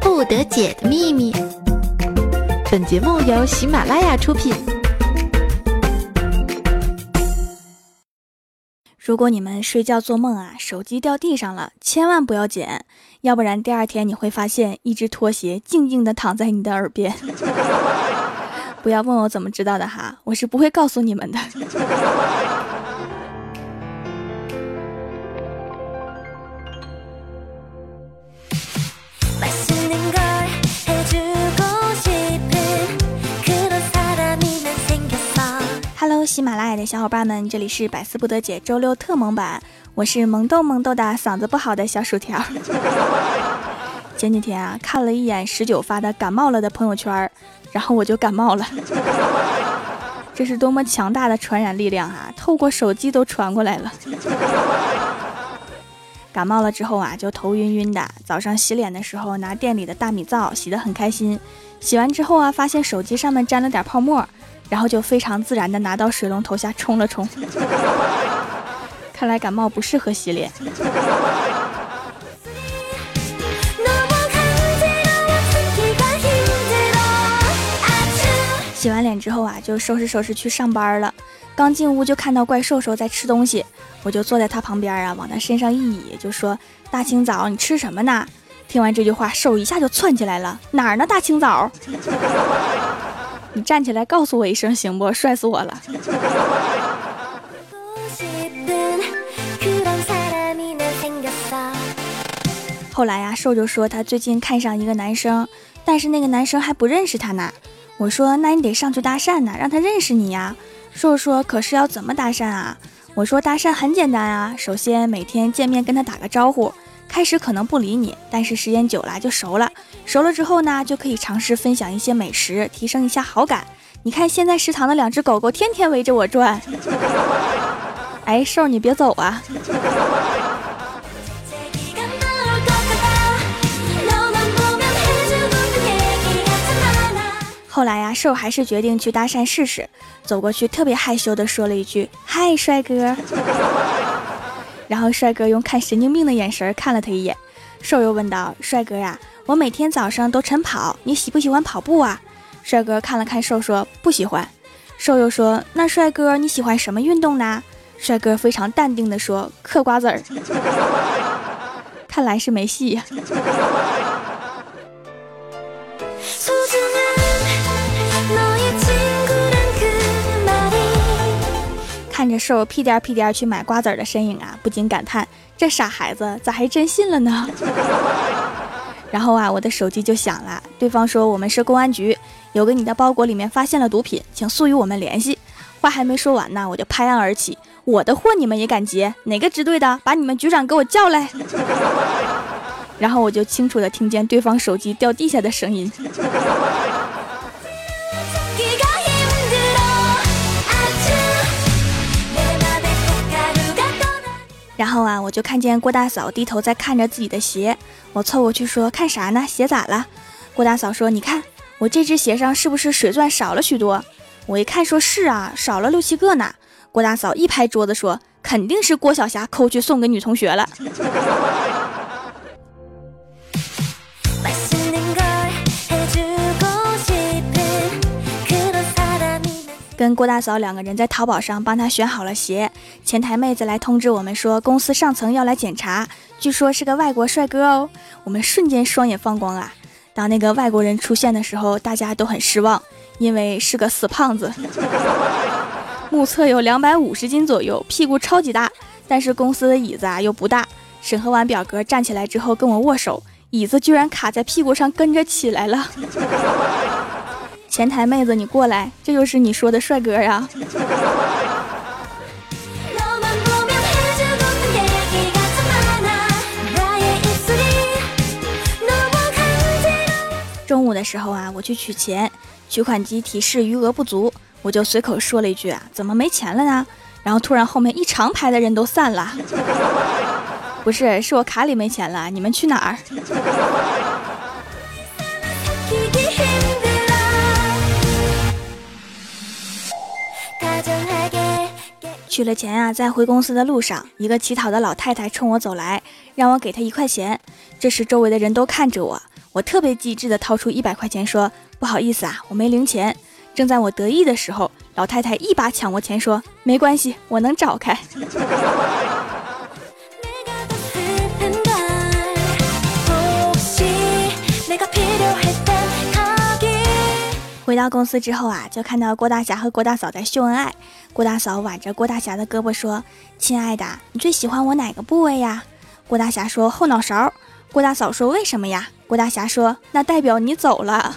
不得解的秘密。本节目由喜马拉雅出品。如果你们睡觉做梦啊，手机掉地上了，千万不要捡，要不然第二天你会发现一只拖鞋静静地躺在你的耳边。不要问我怎么知道的哈，我是不会告诉你们的。喜马拉雅的小伙伴们，这里是百思不得解周六特萌版，我是萌豆萌豆的嗓子不好的小薯条。前几天啊，看了一眼十九发的感冒了的朋友圈，然后我就感冒了。这是多么强大的传染力量啊！透过手机都传过来了。感冒了之后啊，就头晕晕的。早上洗脸的时候，拿店里的大米皂洗得很开心。洗完之后啊，发现手机上面沾了点泡沫，然后就非常自然的拿到水龙头下冲了冲。看来感冒不适合洗脸。洗完脸之后啊，就收拾收拾去上班了。刚进屋就看到怪兽兽在吃东西，我就坐在他旁边啊，往他身上一倚，就说：“大清早你吃什么呢？”听完这句话，兽一下就窜起来了：“哪儿呢？大清早！你站起来告诉我一声行不？帅死我了！”后来呀，兽就说他最近看上一个男生，但是那个男生还不认识他呢。我说：“那你得上去搭讪呢，让他认识你呀。”硕说：“可是要怎么搭讪啊？”我说：“搭讪很简单啊，首先每天见面跟他打个招呼，开始可能不理你，但是时间久了就熟了。熟了之后呢，就可以尝试分享一些美食，提升一下好感。你看现在食堂的两只狗狗天天围着我转。哎，瘦你别走啊！”后来呀，瘦还是决定去搭讪试试。走过去，特别害羞的说了一句：“嗨，帅哥。”然后帅哥用看神经病的眼神看了他一眼。瘦又问道：“帅哥呀，我每天早上都晨跑，你喜不喜欢跑步啊？”帅哥看了看瘦，说：“不喜欢。”瘦又说：“那帅哥你喜欢什么运动呢？”帅哥非常淡定的说：“嗑瓜子儿。”看来是没戏呀。着瘦屁颠屁颠去买瓜子的身影啊，不禁感叹：这傻孩子咋还真信了呢？然后啊，我的手机就响了，对方说我们是公安局，有个你的包裹里面发现了毒品，请速与我们联系。话还没说完呢，我就拍案而起：我的货你们也敢劫？哪个支队的？把你们局长给我叫来！然后我就清楚的听见对方手机掉地下的声音。然后啊，我就看见郭大嫂低头在看着自己的鞋，我凑过去说：“看啥呢？鞋咋了？”郭大嫂说：“你看我这只鞋上是不是水钻少了许多？”我一看，说是啊，少了六七个呢。郭大嫂一拍桌子说：“肯定是郭晓霞抠去送给女同学了。”郭大嫂两个人在淘宝上帮他选好了鞋，前台妹子来通知我们说公司上层要来检查，据说是个外国帅哥哦。我们瞬间双眼放光啊！当那个外国人出现的时候，大家都很失望，因为是个死胖子，目测有两百五十斤左右，屁股超级大，但是公司的椅子啊又不大。审核完表格站起来之后跟我握手，椅子居然卡在屁股上跟着起来了。前台妹子，你过来，这就是你说的帅哥呀！中午的时候啊，我去取钱，取款机提示余额不足，我就随口说了一句啊，怎么没钱了呢？然后突然后面一长排的人都散了，不是，是我卡里没钱了，你们去哪儿？取了钱啊，在回公司的路上，一个乞讨的老太太冲我走来，让我给她一块钱。这时周围的人都看着我，我特别机智的掏出一百块钱说：“不好意思啊，我没零钱。”正在我得意的时候，老太太一把抢过钱说：“没关系，我能找开。”回到公司之后啊，就看到郭大侠和郭大嫂在秀恩爱。郭大嫂挽着郭大侠的胳膊说：“亲爱的，你最喜欢我哪个部位呀？”郭大侠说：“后脑勺。”郭大嫂说：“为什么呀？”郭大侠说：“那代表你走了，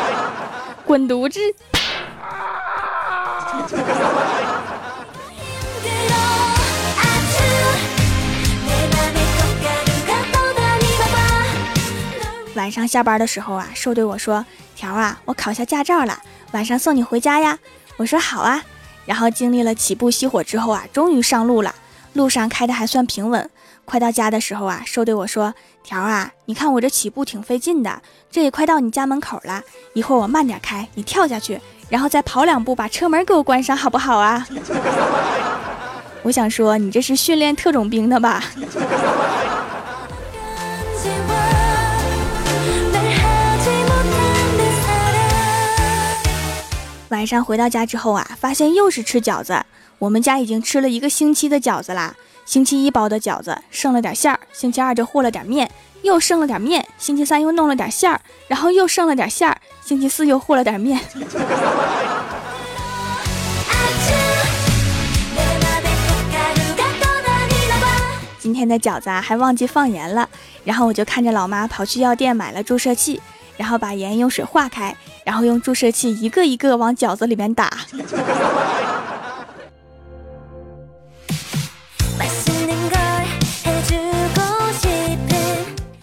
滚犊子！”晚上下班的时候啊，瘦对我说：“条啊，我考下驾照了，晚上送你回家呀。”我说：“好啊。”然后经历了起步熄火之后啊，终于上路了。路上开的还算平稳。快到家的时候啊，瘦对我说：“条啊，你看我这起步挺费劲的，这也快到你家门口了。一会儿我慢点开，你跳下去，然后再跑两步把车门给我关上，好不好啊？” 我想说，你这是训练特种兵的吧？晚上回到家之后啊，发现又是吃饺子。我们家已经吃了一个星期的饺子啦。星期一包的饺子剩了点馅儿，星期二就和了点面，又剩了点面。星期三又弄了点馅儿，然后又剩了点馅儿。星期四又和了点面。今天的饺子啊，还忘记放盐了。然后我就看着老妈跑去药店买了注射器，然后把盐用水化开，然后用注射器一个一个往饺子里面打。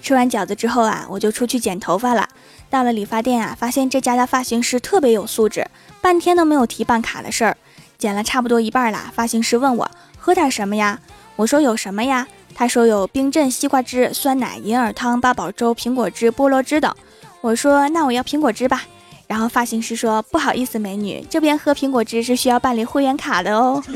吃完饺子之后啊，我就出去剪头发了。到了理发店啊，发现这家的发型师特别有素质，半天都没有提办卡的事儿。剪了差不多一半了，发型师问我喝点什么呀？我说有什么呀？他说有冰镇西瓜汁、酸奶、银耳汤、八宝粥、苹果汁、菠萝汁等。我说那我要苹果汁吧。然后发型师说不好意思，美女，这边喝苹果汁是需要办理会员卡的哦。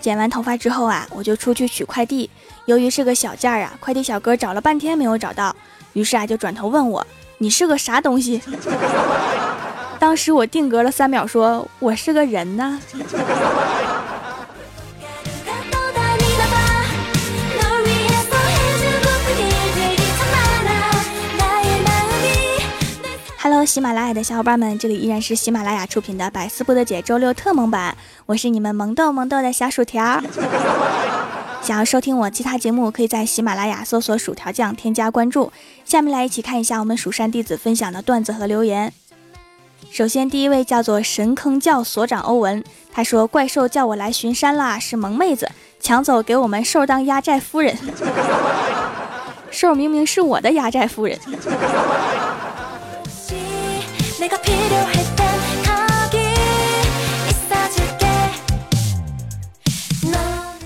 剪完头发之后啊，我就出去取快递。由于是个小件儿啊，快递小哥找了半天没有找到，于是啊就转头问我：“你是个啥东西？” 当时我定格了三秒，说：“我是个人呢。”喜马拉雅的小伙伴们，这里依然是喜马拉雅出品的《百思不得解》周六特萌版，我是你们萌豆萌豆的小薯条。想要收听我其他节目，可以在喜马拉雅搜索“薯条酱”添加关注。下面来一起看一下我们蜀山弟子分享的段子和留言。首先，第一位叫做神坑教所长欧文，他说：“怪兽叫我来巡山啦，是萌妹子抢走给我们兽当压寨夫人，兽明明是我的压寨夫人。”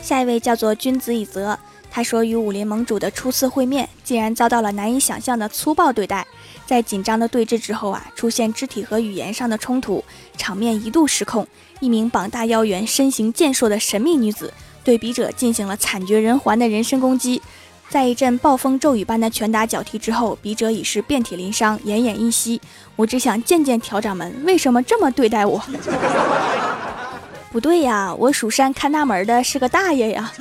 下一位叫做君子以泽，他说与武林盟主的初次会面，竟然遭到了难以想象的粗暴对待。在紧张的对峙之后啊，出现肢体和语言上的冲突，场面一度失控。一名膀大腰圆、身形健硕的神秘女子，对笔者进行了惨绝人寰的人身攻击。在一阵暴风骤雨般的拳打脚踢之后，笔者已是遍体鳞伤、奄奄一息。我只想见见条掌门，为什么这么对待我？不对呀，我蜀山看大门的是个大爷呀。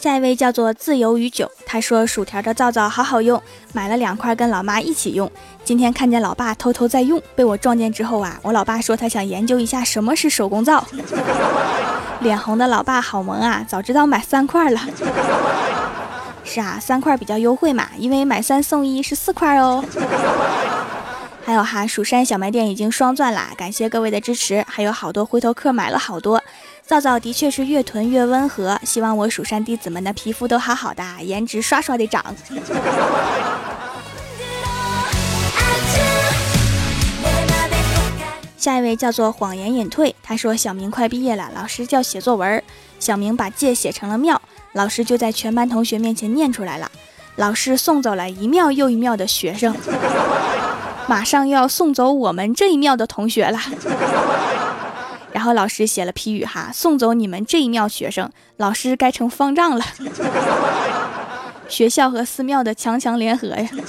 下一位叫做自由与酒，他说薯条的皂皂好好用，买了两块跟老妈一起用。今天看见老爸偷偷在用，被我撞见之后啊，我老爸说他想研究一下什么是手工皂，脸红的老爸好萌啊，早知道买三块了。是啊，三块比较优惠嘛，因为买三送一是四块哦。还有哈，蜀山小卖店已经双钻啦，感谢各位的支持，还有好多回头客买了好多。皂皂的确是越囤越温和，希望我蜀山弟子们的皮肤都好好的，颜值刷刷的涨。下一位叫做谎言隐退，他说小明快毕业了，老师叫写作文，小明把“借”写成了“庙”，老师就在全班同学面前念出来了。老师送走了一庙又一庙的学生，马上又要送走我们这一庙的同学了。然后老师写了批语哈，送走你们这一庙学生，老师该成方丈了。学校和寺庙的强强联合呀。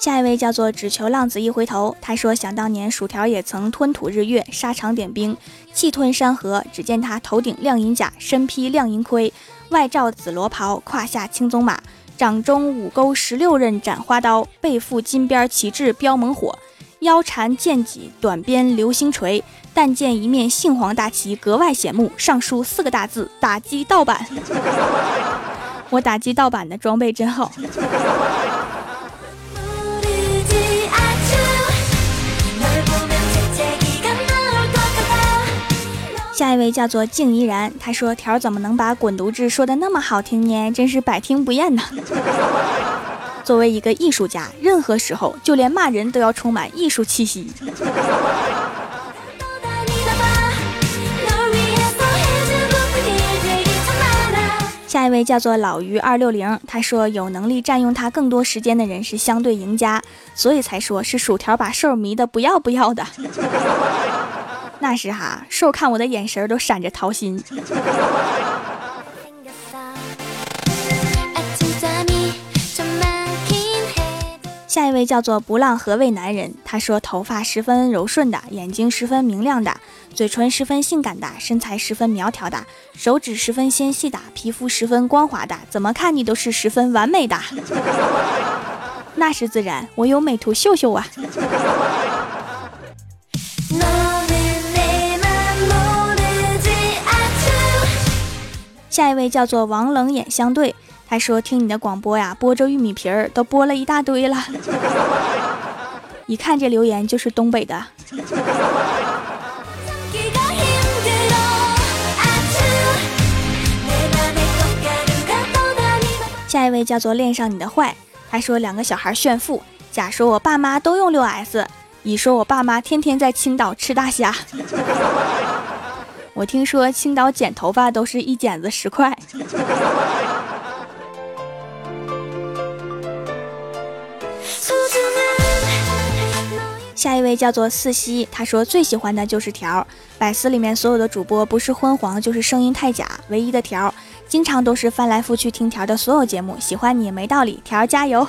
下一位叫做只求浪子一回头，他说想当年薯条也曾吞吐日月，沙场点兵，气吞山河。只见他头顶亮银甲，身披亮银盔，外罩紫罗袍，胯下青鬃马。掌中五勾十六刃斩花刀，背负金边旗帜标猛火，腰缠剑戟短鞭流星锤，但见一面杏黄大旗格外显目，上书四个大字：打击盗版。我打击盗版的装备真好。下一位叫做静怡然，他说：“条怎么能把滚犊子说的那么好听呢？真是百听不厌呢。”作为一个艺术家，任何时候，就连骂人都要充满艺术气息。下一位叫做老于二六零，他说：“有能力占用他更多时间的人是相对赢家，所以才说是薯条把兽迷的不要不要的。”那时哈，兽看我的眼神都闪着桃心。下一位叫做不浪何为男人，他说头发十分柔顺的，眼睛十分明亮的，嘴唇十分性感的，身材十分苗条的，手指十分纤细的，皮肤十分光滑的，怎么看你都是十分完美的。那是自然，我有美图秀秀啊。下一位叫做王冷眼相对，他说听你的广播呀，剥着玉米皮儿都剥了一大堆了。一看这留言就是东北的。下一位叫做恋上你的坏，他说两个小孩炫富，甲说我爸妈都用六 S，乙说我爸妈天天在青岛吃大虾。我听说青岛剪头发都是一剪子十块。下一位叫做四西，他说最喜欢的就是条百思里面所有的主播不是昏黄就是声音太假，唯一的条经常都是翻来覆去听条的所有节目，喜欢你没道理，条加油。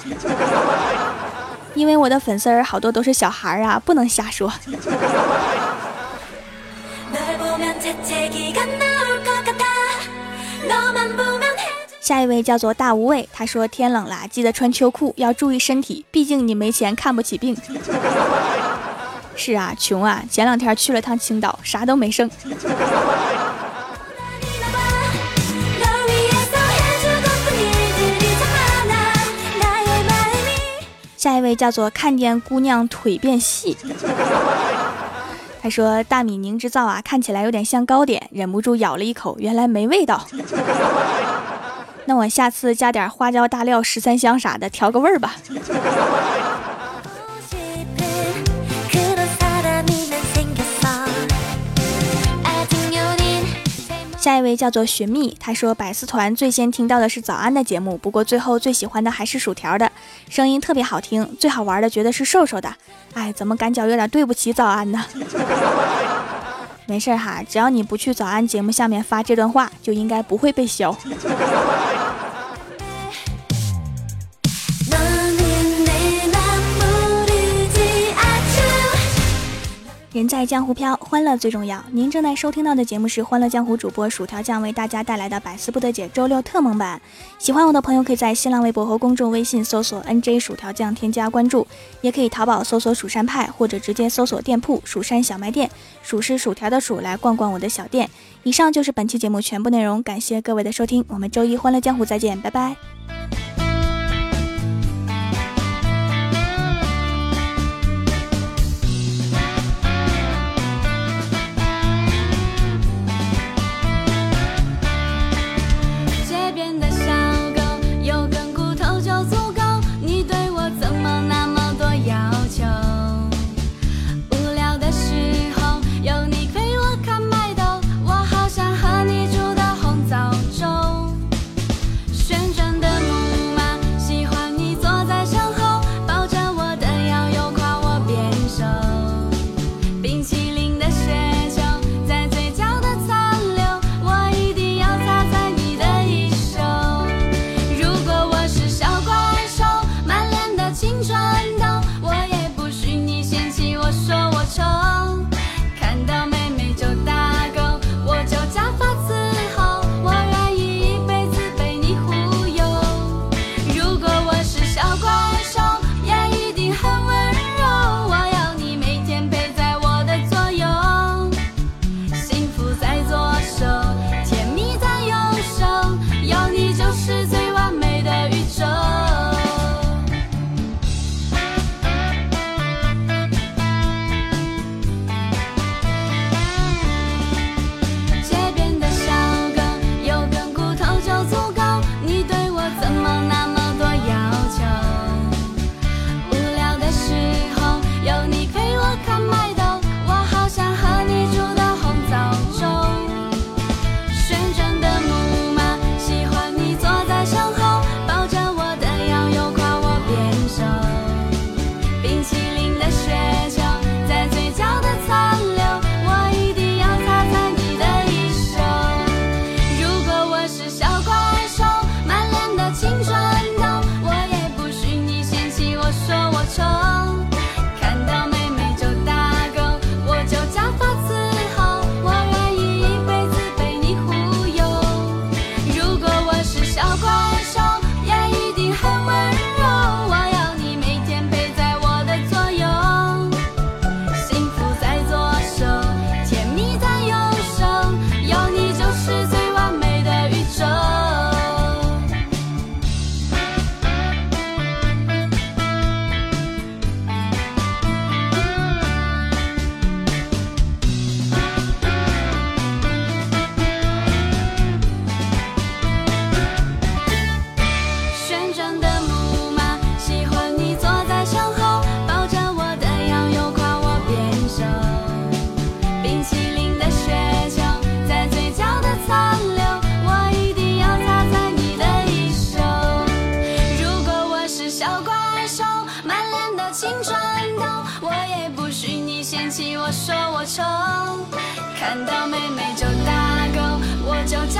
因为我的粉丝儿好多都是小孩儿啊，不能瞎说。下一位叫做大无畏，他说天冷了，记得穿秋裤，要注意身体，毕竟你没钱看不起病。是啊，穷啊，前两天去了趟青岛，啥都没剩。下一位叫做看见姑娘腿变细。他说：“大米凝脂皂啊，看起来有点像糕点，忍不住咬了一口，原来没味道。那我下次加点花椒、大料、十三香啥的，调个味儿吧。”下一位叫做寻觅，他说百思团最先听到的是早安的节目，不过最后最喜欢的还是薯条的声音特别好听，最好玩的觉得是瘦瘦的。哎，怎么感觉有点对不起早安呢？没事哈，只要你不去早安节目下面发这段话，就应该不会被削。人在江湖飘，欢乐最重要。您正在收听到的节目是《欢乐江湖》主播薯条酱为大家带来的《百思不得解》周六特蒙版。喜欢我的朋友可以在新浪微博和公众微信搜索 “nj 薯条酱”添加关注，也可以淘宝搜索“蜀山派”或者直接搜索店铺“蜀山小卖店”，薯是薯条的薯，来逛逛我的小店。以上就是本期节目全部内容，感谢各位的收听，我们周一《欢乐江湖》再见，拜拜。愁看到妹妹就打勾我就叫